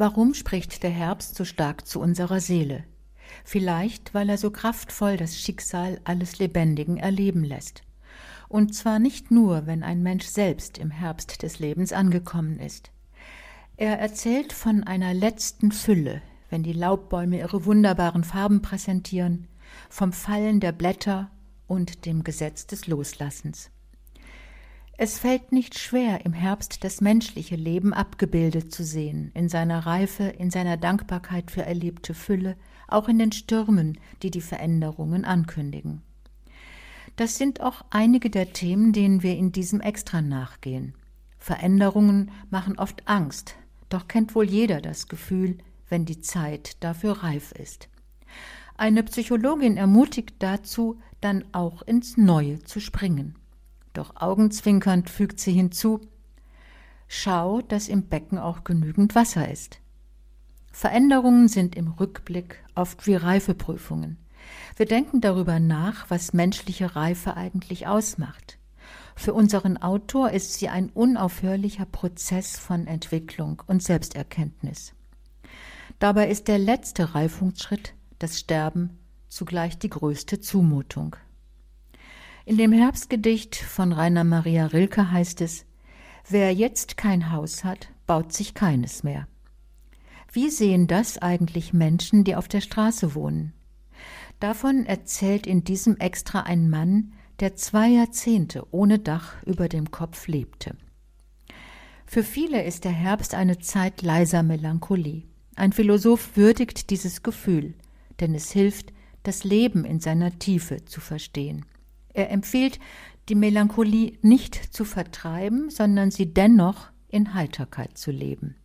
Warum spricht der Herbst so stark zu unserer Seele? Vielleicht, weil er so kraftvoll das Schicksal alles Lebendigen erleben lässt. Und zwar nicht nur, wenn ein Mensch selbst im Herbst des Lebens angekommen ist. Er erzählt von einer letzten Fülle, wenn die Laubbäume ihre wunderbaren Farben präsentieren, vom Fallen der Blätter und dem Gesetz des Loslassens. Es fällt nicht schwer, im Herbst das menschliche Leben abgebildet zu sehen, in seiner Reife, in seiner Dankbarkeit für erlebte Fülle, auch in den Stürmen, die die Veränderungen ankündigen. Das sind auch einige der Themen, denen wir in diesem Extra nachgehen. Veränderungen machen oft Angst, doch kennt wohl jeder das Gefühl, wenn die Zeit dafür reif ist. Eine Psychologin ermutigt dazu, dann auch ins Neue zu springen. Doch augenzwinkernd fügt sie hinzu Schau, dass im Becken auch genügend Wasser ist. Veränderungen sind im Rückblick oft wie Reifeprüfungen. Wir denken darüber nach, was menschliche Reife eigentlich ausmacht. Für unseren Autor ist sie ein unaufhörlicher Prozess von Entwicklung und Selbsterkenntnis. Dabei ist der letzte Reifungsschritt, das Sterben, zugleich die größte Zumutung. In dem Herbstgedicht von Rainer Maria Rilke heißt es Wer jetzt kein Haus hat, baut sich keines mehr. Wie sehen das eigentlich Menschen, die auf der Straße wohnen? Davon erzählt in diesem Extra ein Mann, der zwei Jahrzehnte ohne Dach über dem Kopf lebte. Für viele ist der Herbst eine Zeit leiser Melancholie. Ein Philosoph würdigt dieses Gefühl, denn es hilft, das Leben in seiner Tiefe zu verstehen. Er empfiehlt, die Melancholie nicht zu vertreiben, sondern sie dennoch in Heiterkeit zu leben.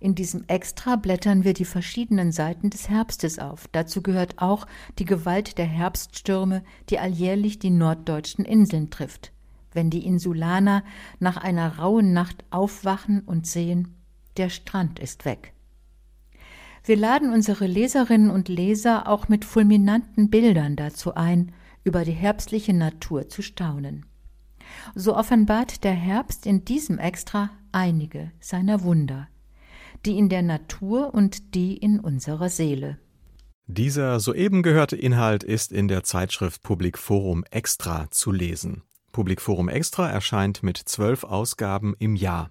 In diesem Extra blättern wir die verschiedenen Seiten des Herbstes auf. Dazu gehört auch die Gewalt der Herbststürme, die alljährlich die norddeutschen Inseln trifft. Wenn die Insulaner nach einer rauen Nacht aufwachen und sehen, der Strand ist weg. Wir laden unsere Leserinnen und Leser auch mit fulminanten Bildern dazu ein, über die herbstliche Natur zu staunen. So offenbart der Herbst in diesem Extra einige seiner Wunder, die in der Natur und die in unserer Seele. Dieser soeben gehörte Inhalt ist in der Zeitschrift Public Forum Extra zu lesen. Public Forum Extra erscheint mit zwölf Ausgaben im Jahr.